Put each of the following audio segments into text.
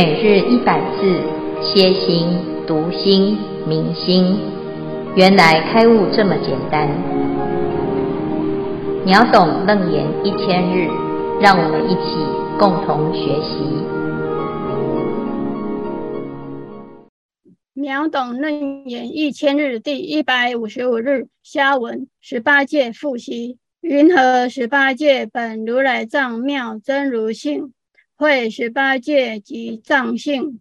每日一百字，歇心、读心、明心，原来开悟这么简单。秒懂楞严一千日，让我们一起共同学习。秒懂楞严一千日第一百五十五日，下文十八界复习。云何十八界本如来藏妙真如性？会十八界及藏性，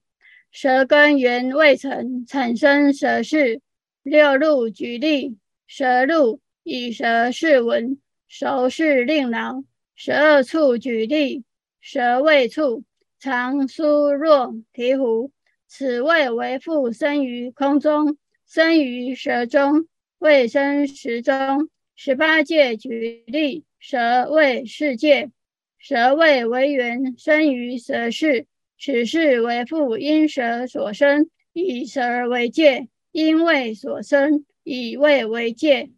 舌根缘未成，产生舌事。六路举例，舌入以舌识闻，熟识令劳。十二处举例，舌味触，长酥若醍醐。此味为复生于空中，生于舌中，未生食中。十八界举例，舌味世界。舌味为缘，生于舌识，此识为父因舌所生，以舌为界；因味所生，以味为界。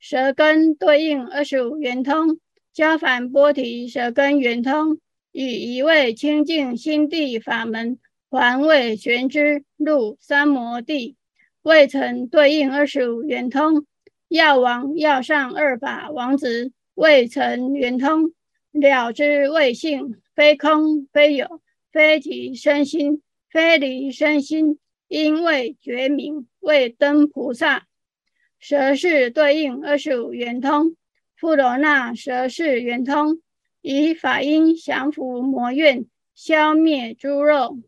舌根对应二十五圆通，加梵波提舌根圆通，以一味清净心地法门，还未玄之入三摩地，未曾对应二十五圆通，药王药上二法王子。未成圆通，了知未性，非空非有，非即身心，非离身心，因为觉明，未登菩萨。舌识对应二十五圆通，富罗那舌是圆通，以法音降伏魔怨，消灭诸肉。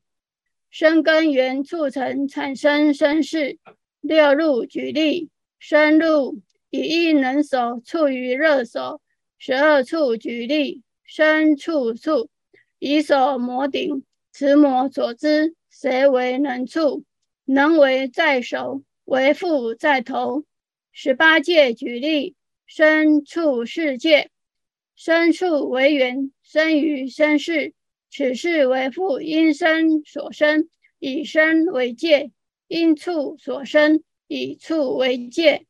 生根源促成产生身识。六入举例，身入。以一能手处于热手，十二处举例，身处处，以手摩顶，此摩所知，谁为能处？能为在手，为父在头。十八界举例，身处世界，身处为缘，生于身世，此识为父因身所生，以身为界；因处所生，以处为界。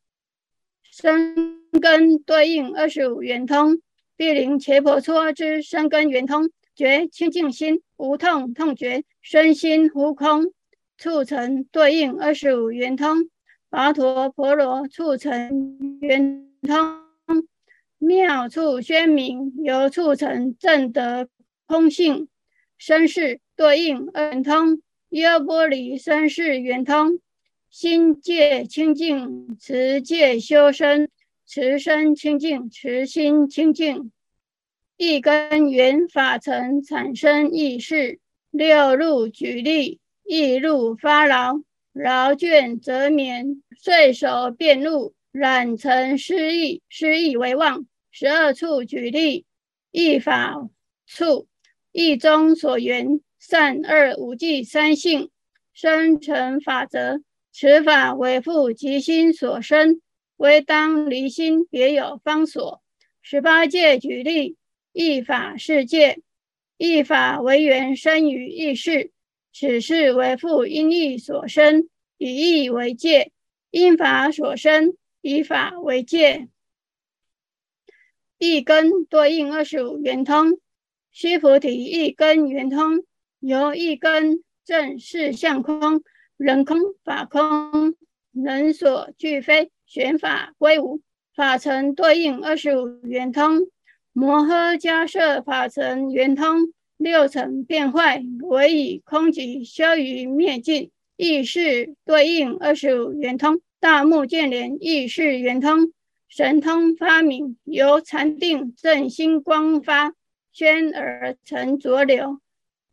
生根对应二十五圆通，毗陵伽婆娑之生根圆通，觉清净心，无痛痛觉，身心无空，促成对应二十五圆通。跋陀婆罗促成圆通，妙处宣明，由促成证得空性。身世对应圆通，优波离身世圆通。心界清净，持戒修身；持身清净，持心清净。一根缘法成，产生意识。六入举例：意入发劳，劳倦则眠；睡手便入，染成失意，失意为妄。十二处举例：意法处，意中所缘，善恶五际三性，生成法则。此法为复即心所生，唯当离心别有方所。十八界举例，意法识界，意法为缘生于意识，此识为复因意所生，以意为界；因法所生，以法为界。一根对应二十五圆通，须菩提一根圆通，由一根证事相空。人空法空，人所俱非，玄法归无。法成对应二十五圆通，摩诃迦叶法成圆通，六尘变坏，唯以空寂消于灭尽。意识对应二十五圆通，大目犍连意识圆通，神通发明，由禅定正心光发，宣而成浊流。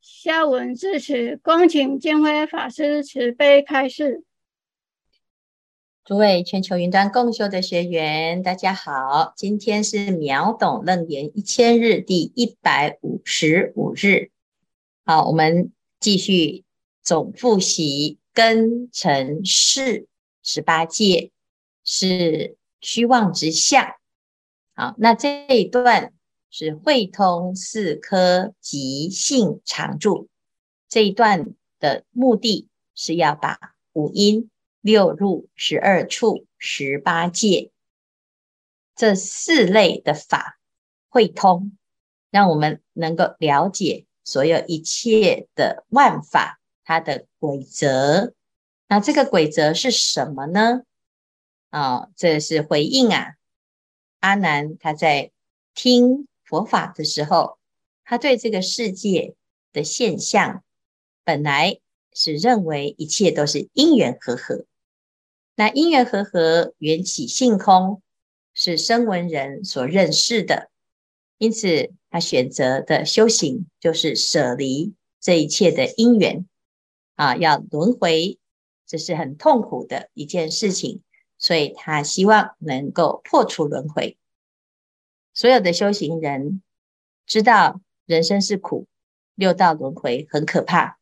下文至此，恭请建辉法师慈悲开示。诸位全球云端共修的学员，大家好，今天是秒懂楞严一千日第一百五十五日。好，我们继续总复习根尘识十八界是虚妄之相。好，那这一段。是会通四科即性常住这一段的目的是要把五音六入十二处十八界这四类的法会通，让我们能够了解所有一切的万法，它的规则。那这个规则是什么呢？啊、这是回应啊。阿难他在听佛法的时候，他对这个世界的现象，本来是认为一切都是因缘和合。那因缘和合，缘起性空，是声闻人所认识的，因此他选择的修行就是舍离这一切的因缘啊，要轮回。这是很痛苦的一件事情，所以他希望能够破除轮回。所有的修行人知道人生是苦，六道轮回很可怕。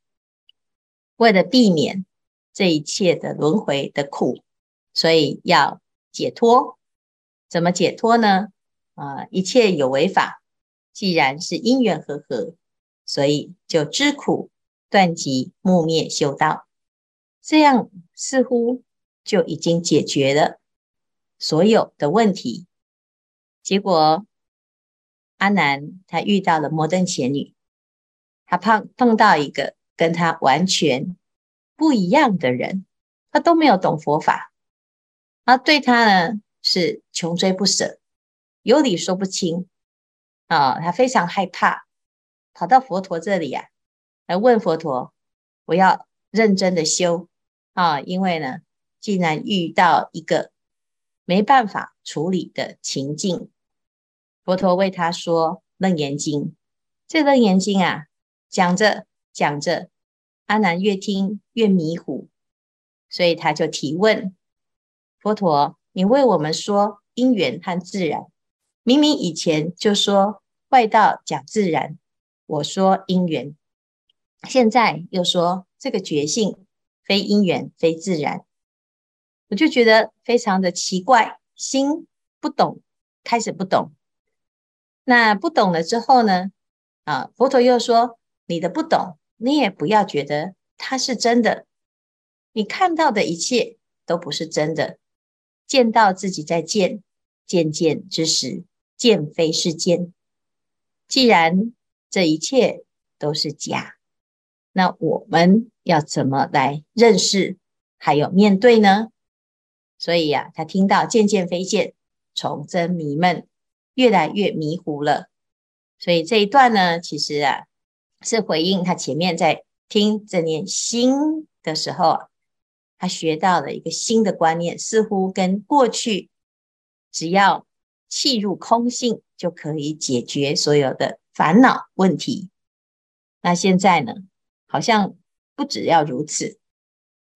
为了避免这一切的轮回的苦，所以要解脱。怎么解脱呢？啊，一切有为法，既然是因缘和合，所以就知苦断集慕灭修道。这样似乎就已经解决了所有的问题。结果阿难他遇到了摩登伽女，他碰碰到一个跟他完全不一样的人，他都没有懂佛法，他对他呢是穷追不舍，有理说不清啊，他非常害怕，跑到佛陀这里、啊，来问佛陀：“我要认真的修。”啊，因为呢，既然遇到一个没办法处理的情境，佛陀为他说《楞严经》。这《楞严经》啊，讲着讲着，阿难越听越迷糊，所以他就提问佛陀：“你为我们说因缘和自然，明明以前就说外道讲自然，我说因缘，现在又说这个觉性。”非因缘，非自然，我就觉得非常的奇怪，心不懂，开始不懂。那不懂了之后呢？啊，佛陀又说：“你的不懂，你也不要觉得它是真的。你看到的一切都不是真的，见到自己在见，见见之时，见非是见。既然这一切都是假。”那我们要怎么来认识，还有面对呢？所以呀、啊，他听到见见非见，从真迷闷，越来越迷糊了。所以这一段呢，其实啊，是回应他前面在听这念心的时候，他学到了一个新的观念，似乎跟过去只要气入空性就可以解决所有的烦恼问题。那现在呢？好像不只要如此，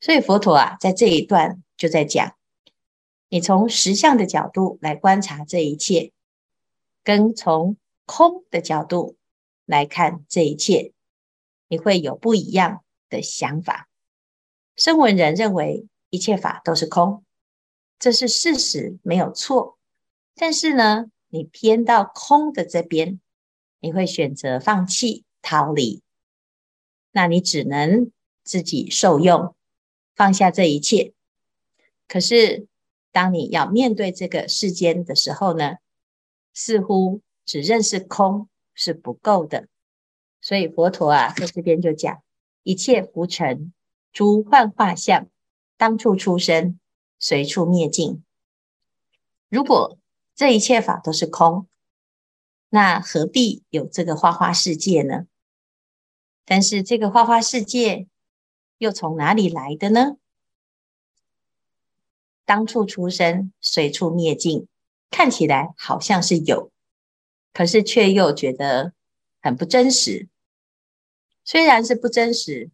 所以佛陀啊，在这一段就在讲，你从实相的角度来观察这一切，跟从空的角度来看这一切，你会有不一样的想法。声闻人认为一切法都是空，这是事实，没有错。但是呢，你偏到空的这边，你会选择放弃、逃离。那你只能自己受用，放下这一切。可是，当你要面对这个世间的时候呢，似乎只认识空是不够的。所以佛陀啊，在这边就讲：一切浮尘，诸幻化相，当处出生，随处灭尽。如果这一切法都是空，那何必有这个花花世界呢？但是这个花花世界又从哪里来的呢？当处出生，随处灭尽，看起来好像是有，可是却又觉得很不真实。虽然是不真实，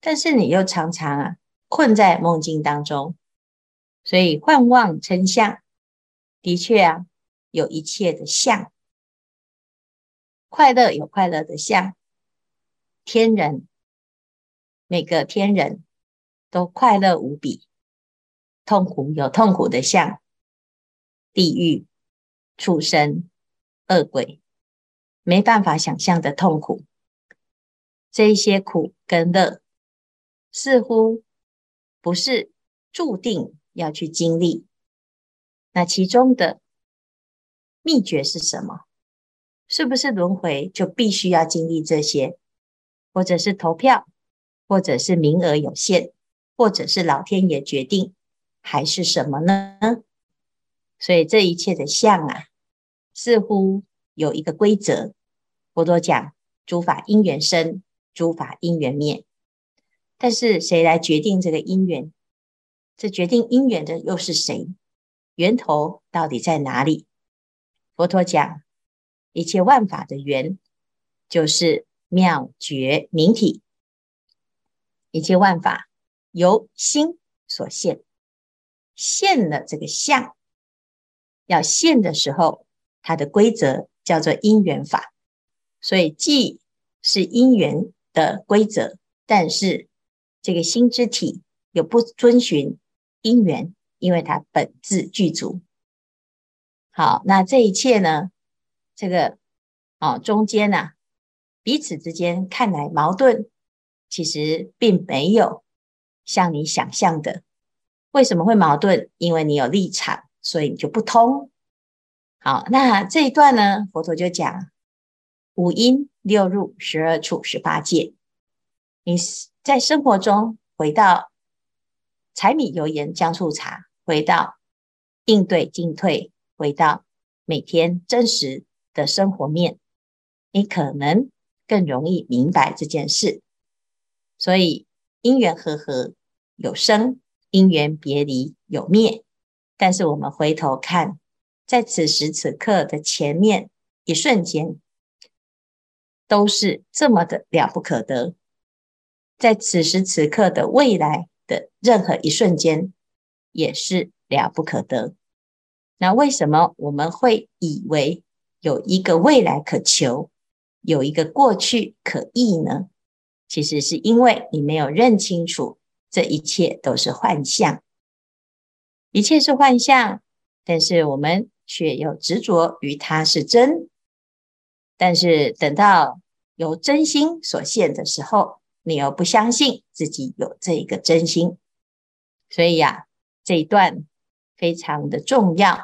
但是你又常常啊困在梦境当中，所以幻妄成相，的确啊有一切的相，快乐有快乐的相。天人，每个天人都快乐无比，痛苦有痛苦的相，地狱、畜生、恶鬼，没办法想象的痛苦。这一些苦跟乐，似乎不是注定要去经历。那其中的秘诀是什么？是不是轮回就必须要经历这些？或者是投票，或者是名额有限，或者是老天爷决定，还是什么呢？所以这一切的相啊，似乎有一个规则。佛陀讲：诸法因缘生，诸法因缘灭。但是谁来决定这个因缘？这决定因缘的又是谁？源头到底在哪里？佛陀讲：一切万法的缘，就是。妙觉明体，一切万法由心所现，现了这个相，要现的时候，它的规则叫做因缘法。所以既是因缘的规则，但是这个心之体又不遵循因缘，因为它本自具足。好，那这一切呢？这个哦，中间呢、啊？彼此之间看来矛盾，其实并没有像你想象的。为什么会矛盾？因为你有立场，所以你就不通。好，那这一段呢，佛陀就讲五阴六入十二处十八界。你在生活中回到柴米油盐酱醋茶，回到应对进退，回到每天真实的生活面，你可能。更容易明白这件事，所以因缘和合有生，因缘别离有灭。但是我们回头看，在此时此刻的前面一瞬间，都是这么的了不可得；在此时此刻的未来的任何一瞬间，也是了不可得。那为什么我们会以为有一个未来可求？有一个过去可忆呢，其实是因为你没有认清楚，这一切都是幻象，一切是幻象，但是我们却又执着于它是真。但是等到由真心所现的时候，你又不相信自己有这个真心，所以呀、啊，这一段非常的重要，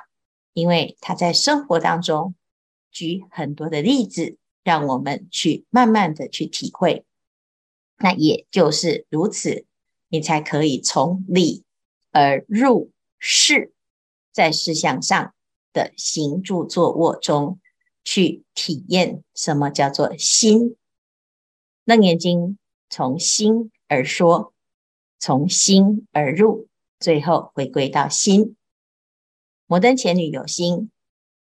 因为他在生活当中举很多的例子。让我们去慢慢的去体会，那也就是如此，你才可以从里而入事，在事项上的行住坐卧中去体验什么叫做心。楞严经从心而说，从心而入，最后回归到心。摩登伽女有心，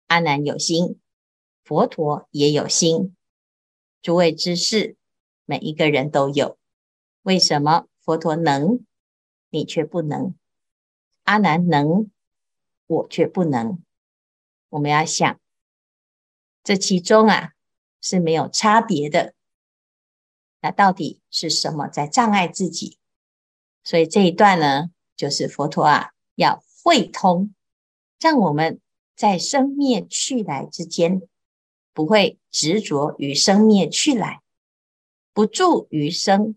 阿难有心。佛陀也有心，诸位知识，每一个人都有。为什么佛陀能，你却不能？阿难能，我却不能。我们要想，这其中啊是没有差别的。那到底是什么在障碍自己？所以这一段呢，就是佛陀啊要会通，让我们在生灭去来之间。不会执着于生灭去来，不住于生，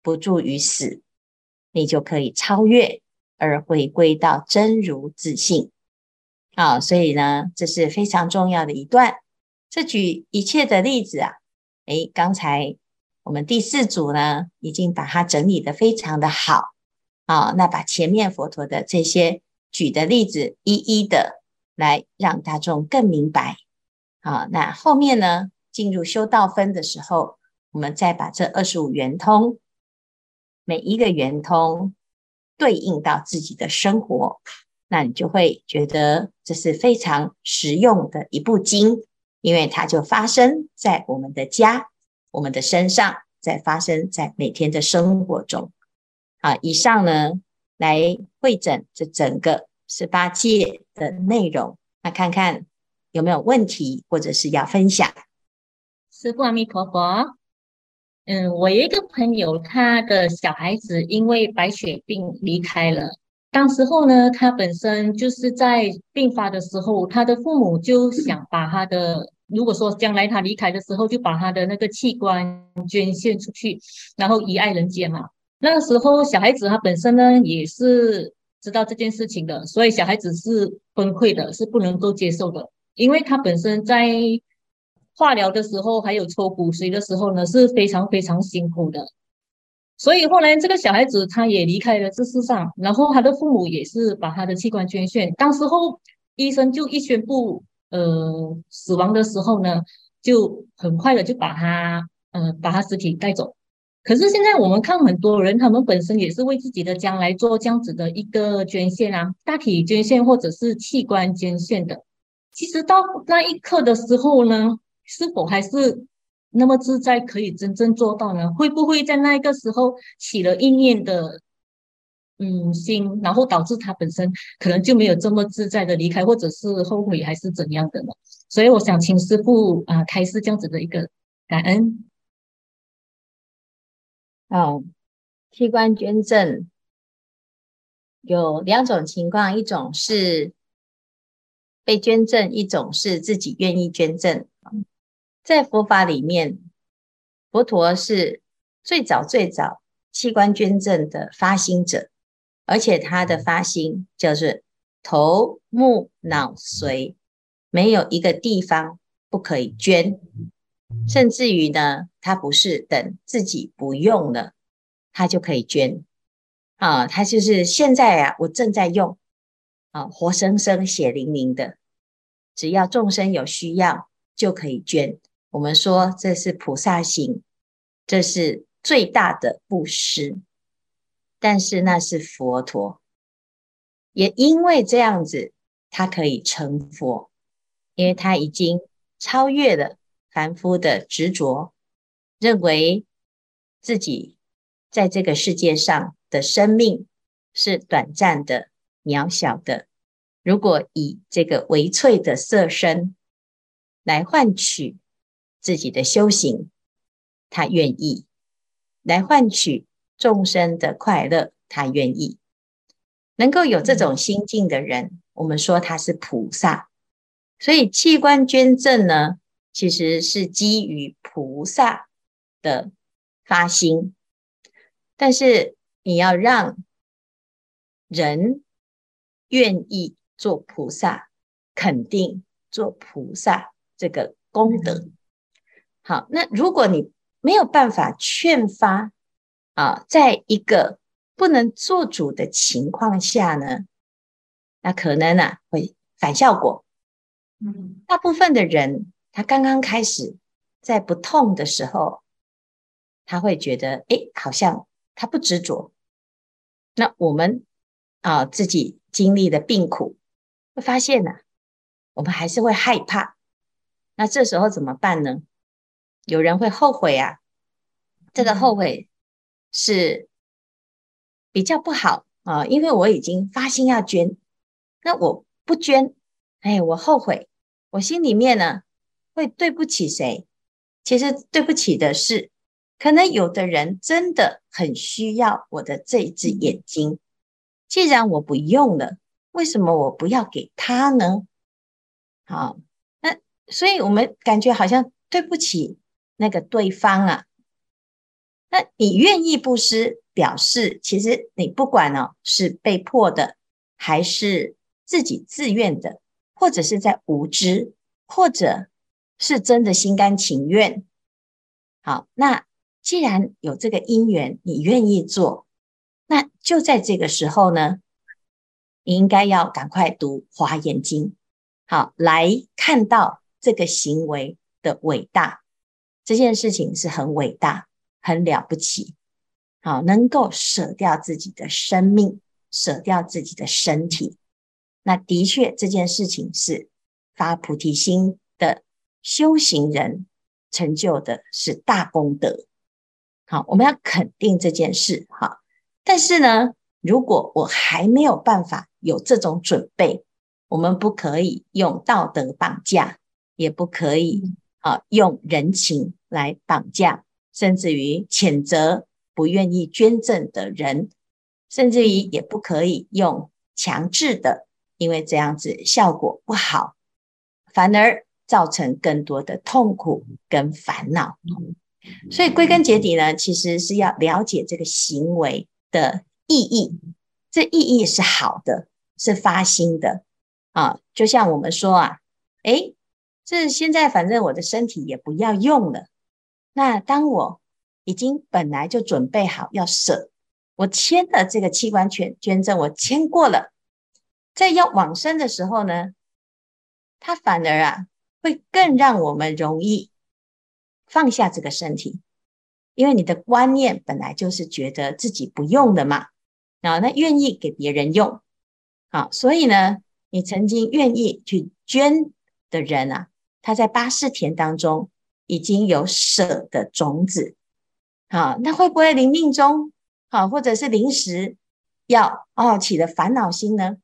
不住于死，你就可以超越而回归到真如自性。啊，所以呢，这是非常重要的一段。这举一切的例子啊，诶，刚才我们第四组呢，已经把它整理得非常的好。啊，那把前面佛陀的这些举的例子，一一的来让大众更明白。好，那后面呢，进入修道分的时候，我们再把这二十五圆通，每一个圆通对应到自己的生活，那你就会觉得这是非常实用的一部经，因为它就发生在我们的家、我们的身上，在发生在每天的生活中。好，以上呢，来汇整这整个十八界的内容，那看看。有没有问题或者是要分享？师父阿弥陀佛。嗯，我一个朋友，他的小孩子因为白血病离开了。当时候呢，他本身就是在病发的时候，他的父母就想把他的，如果说将来他离开的时候，就把他的那个器官捐献出去，然后遗爱人间嘛。那个时候，小孩子他本身呢也是知道这件事情的，所以小孩子是崩溃的，是不能够接受的。因为他本身在化疗的时候，还有抽骨髓的时候呢，是非常非常辛苦的。所以后来这个小孩子他也离开了这世上，然后他的父母也是把他的器官捐献。当时候医生就一宣布呃死亡的时候呢，就很快的就把他呃把他尸体带走。可是现在我们看很多人，他们本身也是为自己的将来做这样子的一个捐献啊，大体捐献或者是器官捐献的。其实到那一刻的时候呢，是否还是那么自在，可以真正做到呢？会不会在那个时候起了一念的嗯心，然后导致他本身可能就没有这么自在的离开，或者是后悔还是怎样的呢？所以我想请师父啊开示这样子的一个感恩。哦，器官捐赠有两种情况，一种是被捐赠，一种是自己愿意捐赠。在佛法里面，佛陀是最早最早器官捐赠的发心者，而且他的发心就是头目脑髓没有一个地方不可以捐，甚至于呢，他不是等自己不用了，他就可以捐啊，他就是现在啊，我正在用啊，活生生血淋淋的，只要众生有需要就可以捐。我们说这是菩萨行，这是最大的布施，但是那是佛陀，也因为这样子，他可以成佛，因为他已经超越了凡夫的执着，认为自己在这个世界上的生命是短暂的、渺小的。如果以这个微脆的色身来换取。自己的修行，他愿意来换取众生的快乐，他愿意能够有这种心境的人，我们说他是菩萨。所以器官捐赠呢，其实是基于菩萨的发心，但是你要让人愿意做菩萨，肯定做菩萨这个功德。好，那如果你没有办法劝发啊，在一个不能做主的情况下呢，那可能呢、啊、会反效果。嗯，大部分的人他刚刚开始在不痛的时候，他会觉得哎，好像他不执着。那我们啊自己经历的病苦，会发现呢、啊，我们还是会害怕。那这时候怎么办呢？有人会后悔啊，这个后悔是比较不好啊，因为我已经发心要捐，那我不捐，哎，我后悔，我心里面呢会对不起谁？其实对不起的是，可能有的人真的很需要我的这一只眼睛，既然我不用了，为什么我不要给他呢？好，那所以我们感觉好像对不起。那个对方啊，那你愿意布施，表示其实你不管哦，是被迫的，还是自己自愿的，或者是在无知，或者是真的心甘情愿。好，那既然有这个因缘，你愿意做，那就在这个时候呢，你应该要赶快读《华严经》，好，来看到这个行为的伟大。这件事情是很伟大、很了不起，好，能够舍掉自己的生命，舍掉自己的身体，那的确这件事情是发菩提心的修行人成就的是大功德。好，我们要肯定这件事，哈。但是呢，如果我还没有办法有这种准备，我们不可以用道德绑架，也不可以。啊，用人情来绑架，甚至于谴责不愿意捐赠的人，甚至于也不可以用强制的，因为这样子效果不好，反而造成更多的痛苦跟烦恼。所以归根结底呢，其实是要了解这个行为的意义，这意义是好的，是发心的啊。就像我们说啊，诶这现在反正我的身体也不要用了。那当我已经本来就准备好要舍，我签了这个器官捐捐赠，我签过了，在要往生的时候呢，它反而啊会更让我们容易放下这个身体，因为你的观念本来就是觉得自己不用的嘛，啊，那愿意给别人用，好，所以呢，你曾经愿意去捐的人啊。他在八世田当中已经有舍的种子，好，那会不会临命中，好，或者是临时要哦起了烦恼心呢？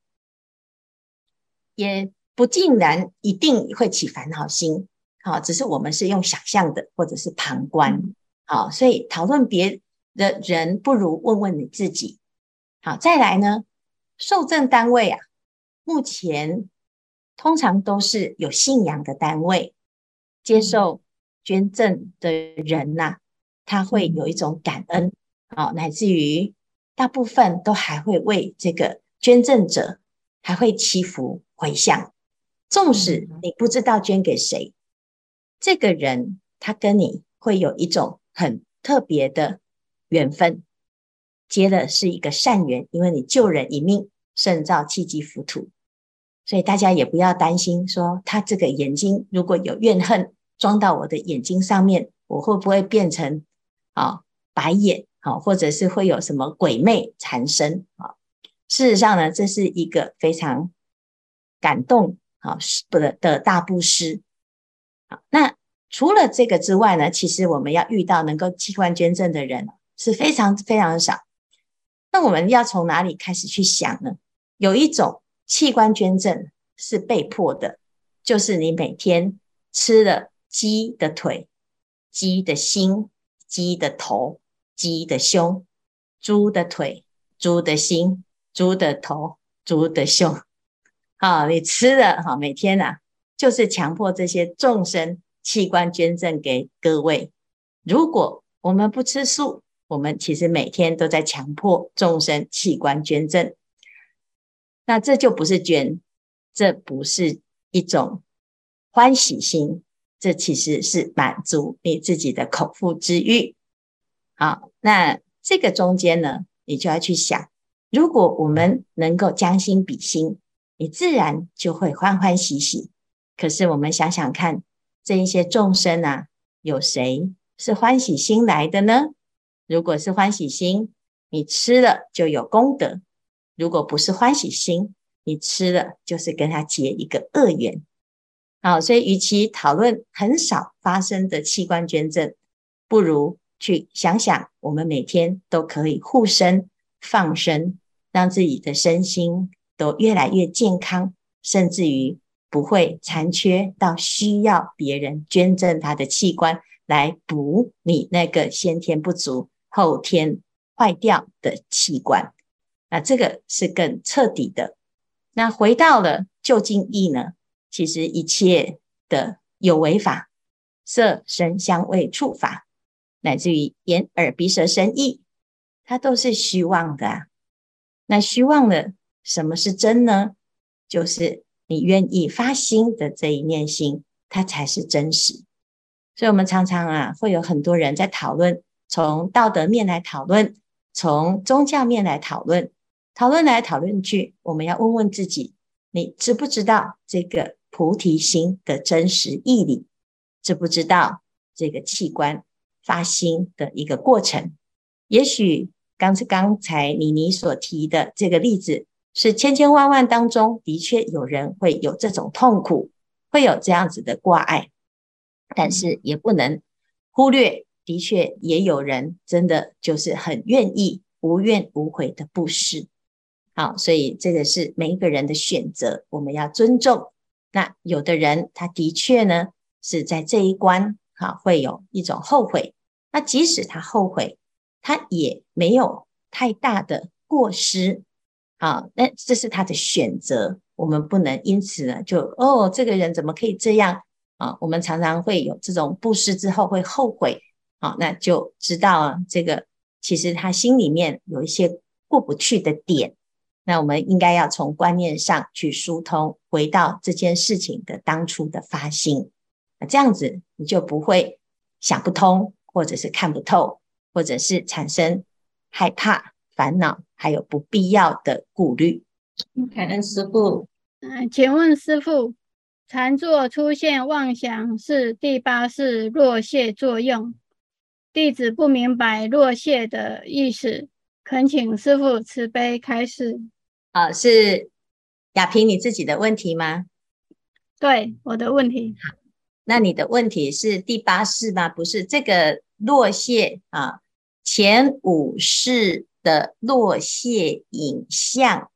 也不尽然一定会起烦恼心，好，只是我们是用想象的，或者是旁观，好，所以讨论别的人不如问问你自己。好，再来呢，受赠单位啊，目前。通常都是有信仰的单位，接受捐赠的人呐、啊，他会有一种感恩，哦，乃至于大部分都还会为这个捐赠者还会祈福回向。纵使你不知道捐给谁，这个人他跟你会有一种很特别的缘分，结的是一个善缘，因为你救人一命，胜造七级浮屠。所以大家也不要担心，说他这个眼睛如果有怨恨装到我的眼睛上面，我会不会变成啊白眼啊，或者是会有什么鬼魅缠身啊？事实上呢，这是一个非常感动啊是不的的大布施。好，那除了这个之外呢，其实我们要遇到能够器官捐赠的人是非常非常少。那我们要从哪里开始去想呢？有一种。器官捐赠是被迫的，就是你每天吃了鸡的腿、鸡的心、鸡的头、鸡的胸、猪的腿、猪的心、猪的头、猪的胸，好，你吃了哈，每天啊，就是强迫这些众生器官捐赠给各位。如果我们不吃素，我们其实每天都在强迫众生器官捐赠。那这就不是捐，这不是一种欢喜心，这其实是满足你自己的口腹之欲。好，那这个中间呢，你就要去想，如果我们能够将心比心，你自然就会欢欢喜喜。可是我们想想看，这一些众生啊，有谁是欢喜心来的呢？如果是欢喜心，你吃了就有功德。如果不是欢喜心，你吃了就是跟他结一个恶缘。好，所以与其讨论很少发生的器官捐赠，不如去想想，我们每天都可以护身、放生，让自己的身心都越来越健康，甚至于不会残缺到需要别人捐赠他的器官来补你那个先天不足、后天坏掉的器官。那这个是更彻底的。那回到了究竟义呢？其实一切的有为法，色声香味触法，乃至于眼耳鼻舌身意，它都是虚妄的啊。那虚妄的什么是真呢？就是你愿意发心的这一念心，它才是真实。所以，我们常常啊，会有很多人在讨论，从道德面来讨论，从宗教面来讨论。讨论来讨论去，我们要问问自己：你知不知道这个菩提心的真实义理？知不知道这个器官发心的一个过程？也许刚才刚才妮妮所提的这个例子，是千千万万当中的确有人会有这种痛苦，会有这样子的挂碍，但是也不能忽略，的确也有人真的就是很愿意无怨无悔的布施。好，所以这个是每一个人的选择，我们要尊重。那有的人他的确呢是在这一关，啊，会有一种后悔。那即使他后悔，他也没有太大的过失。啊，那这是他的选择，我们不能因此呢就哦，这个人怎么可以这样啊？我们常常会有这种布施之后会后悔。好，那就知道啊，这个其实他心里面有一些过不去的点。那我们应该要从观念上去疏通，回到这件事情的当初的发心。那这样子你就不会想不通，或者是看不透，或者是产生害怕、烦恼，还有不必要的顾虑。感恩师父。嗯，请问师父，禅坐出现妄想是第八世落谢作用，弟子不明白落谢的意思，恳请师父慈悲开示。啊，是雅萍你自己的问题吗？对，我的问题。好，那你的问题是第八世吗？不是，这个落谢啊，前五世的落谢影像。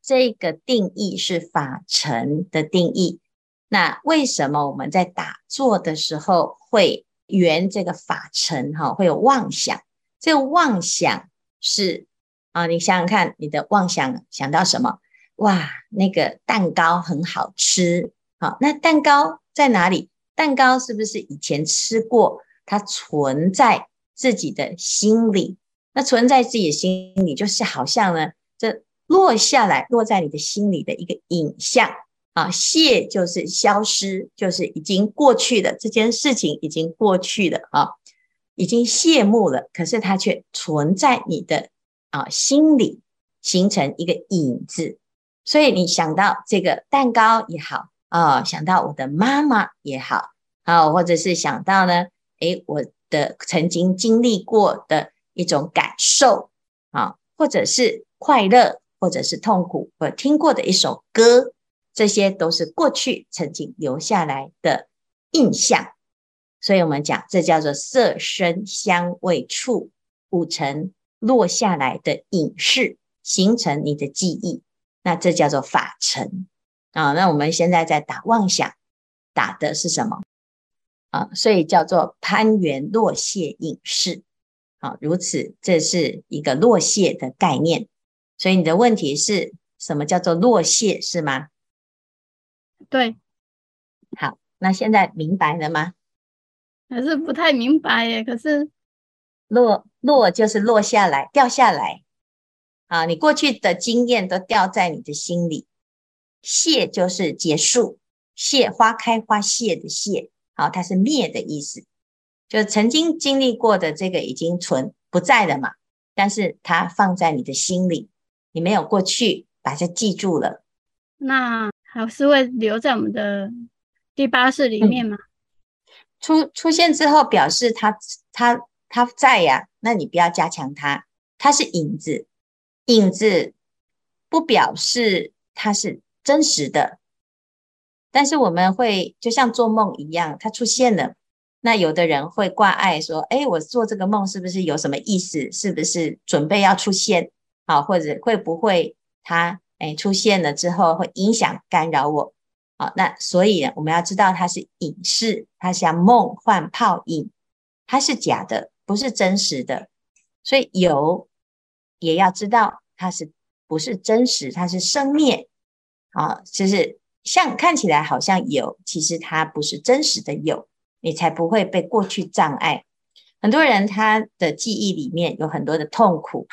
这个定义是法尘的定义。那为什么我们在打坐的时候会缘这个法尘？哈，会有妄想。这个妄想是啊，你想想看，你的妄想想到什么？哇，那个蛋糕很好吃。好，那蛋糕在哪里？蛋糕是不是以前吃过？它存在自己的心里。那存在自己的心里，就是好像呢，这。落下来，落在你的心里的一个影像啊，谢就是消失，就是已经过去的这件事情已经过去了啊，已经谢幕了。可是它却存在你的啊心里，形成一个影子。所以你想到这个蛋糕也好啊，想到我的妈妈也好啊，或者是想到呢，诶，我的曾经经历过的一种感受啊，或者是快乐。或者是痛苦，或听过的一首歌，这些都是过去曾经留下来的印象。所以，我们讲这叫做色、声、香、味、触五尘落下来的影视，形成你的记忆。那这叫做法尘啊。那我们现在在打妄想，打的是什么啊？所以叫做攀缘落谢影视。好，如此，这是一个落谢的概念。所以你的问题是什么叫做落谢是吗？对，好，那现在明白了吗？还是不太明白耶。可是落落就是落下来，掉下来啊！你过去的经验都掉在你的心里。谢就是结束，谢花开花谢的谢，好，它是灭的意思，就曾经经历过的这个已经存不在了嘛，但是它放在你的心里。你没有过去，把它记住了，那还是会留在我们的第八世里面吗？嗯、出出现之后，表示它它它在呀，那你不要加强它，它是影子，影子不表示它是真实的，但是我们会就像做梦一样，它出现了，那有的人会挂碍说，哎，我做这个梦是不是有什么意思？是不是准备要出现？好，或者会不会它诶出现了之后会影响干扰我？好，那所以，我们要知道它是影视，它像梦幻泡影，它是假的，不是真实的。所以有也要知道它是不是真实，它是生灭啊，就是像看起来好像有，其实它不是真实的有，你才不会被过去障碍。很多人他的记忆里面有很多的痛苦。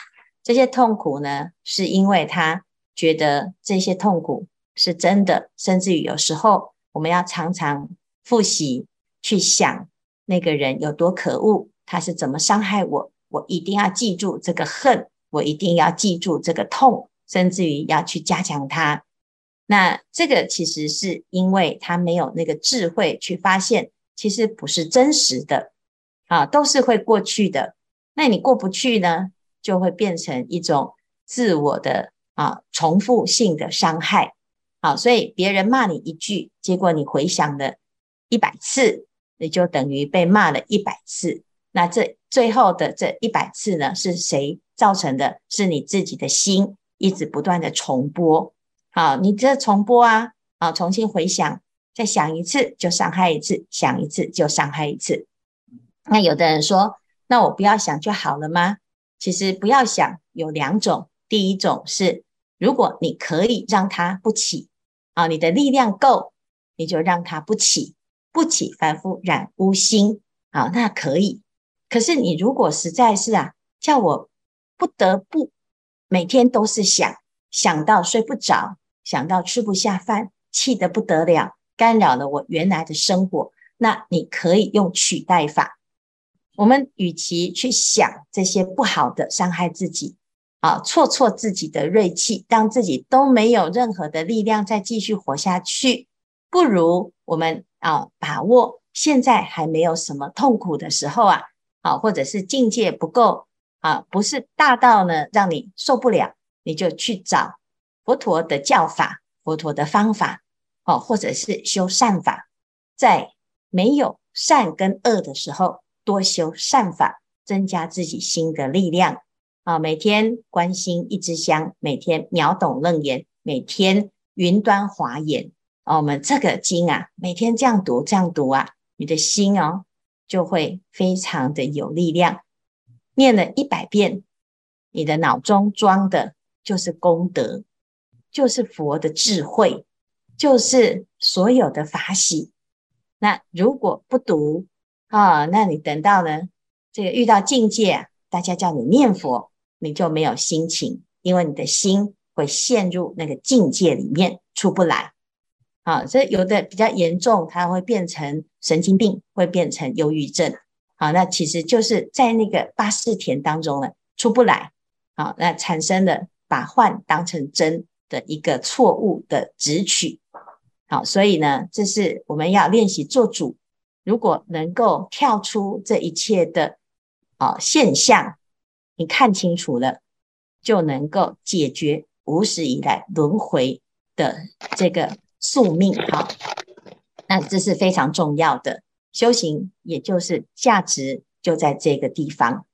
这些痛苦呢，是因为他觉得这些痛苦是真的，甚至于有时候我们要常常复习，去想那个人有多可恶，他是怎么伤害我，我一定要记住这个恨，我一定要记住这个痛，甚至于要去加强它。那这个其实是因为他没有那个智慧去发现，其实不是真实的啊，都是会过去的。那你过不去呢？就会变成一种自我的啊重复性的伤害，好，所以别人骂你一句，结果你回想了一百次，你就等于被骂了一百次。那这最后的这一百次呢，是谁造成的？是你自己的心一直不断的重播。好，你这重播啊，啊，重新回想，再想一次就伤害一次，想一次就伤害一次。那有的人说，那我不要想就好了吗？其实不要想，有两种。第一种是，如果你可以让它不起啊，你的力量够，你就让它不起，不起凡夫染污心啊，那可以。可是你如果实在是啊，叫我不得不每天都是想，想到睡不着，想到吃不下饭，气得不得了，干扰了我原来的生活，那你可以用取代法。我们与其去想这些不好的伤害自己，啊，挫挫自己的锐气，让自己都没有任何的力量再继续活下去，不如我们啊把握现在还没有什么痛苦的时候啊，啊，或者是境界不够啊，不是大到呢让你受不了，你就去找佛陀的教法、佛陀的方法，哦，或者是修善法，在没有善跟恶的时候。多修善法，增加自己心的力量啊！每天观心一支香，每天秒懂楞严，每天云端华严啊！我们这个经啊，每天这样读，这样读啊，你的心哦，就会非常的有力量。念了一百遍，你的脑中装的就是功德，就是佛的智慧，就是所有的法喜。那如果不读，啊、那你等到呢？这个遇到境界啊，大家叫你念佛，你就没有心情，因为你的心会陷入那个境界里面出不来。啊，这有的比较严重，它会变成神经病，会变成忧郁症。好，那其实就是在那个八识田当中呢，出不来。好，那产生了把幻当成真的一个错误的执取。好，所以呢，这是我们要练习做主。如果能够跳出这一切的啊现象，你看清楚了，就能够解决无始以来轮回的这个宿命。好，那这是非常重要的修行，也就是价值就在这个地方。